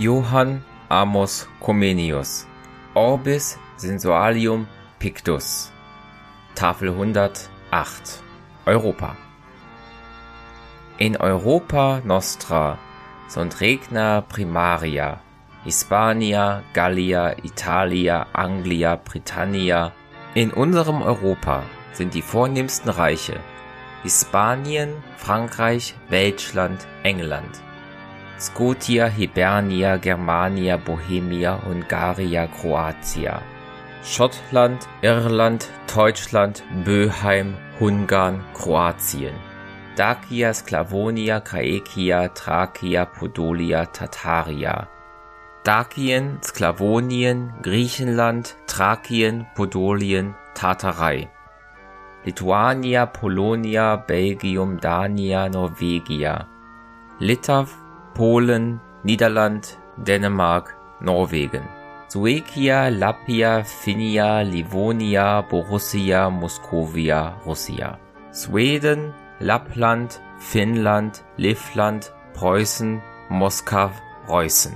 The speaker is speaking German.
Johann Amos Comenius Orbis sensualium pictus Tafel 108 Europa In Europa nostra sunt regna primaria Hispania, Gallia, Italia, Anglia, Britannia. In unserem Europa sind die vornehmsten Reiche Hispanien, Frankreich, Welschland, England. Scotia, Hibernia, Germania, Bohemia, Hungaria, Kroatia. Schottland, Irland, Deutschland, Böheim, Ungarn, Kroatien. Dacia, Sklavonia, Kraekia, Thrakia, Podolia, Tataria. Dakien, Sklavonien, Griechenland, Thrakien, Podolien, Tatarei. Lituania, Polonia, Belgium, Dania, Norwegia. Litaw, Polen, Niederland, Dänemark, Norwegen. Suekia, Lappia, Finnia, Livonia, Borussia, Moskowia, Russia. Schweden, Lappland, Finnland, Livland, Preußen, Moskaw, Preußen.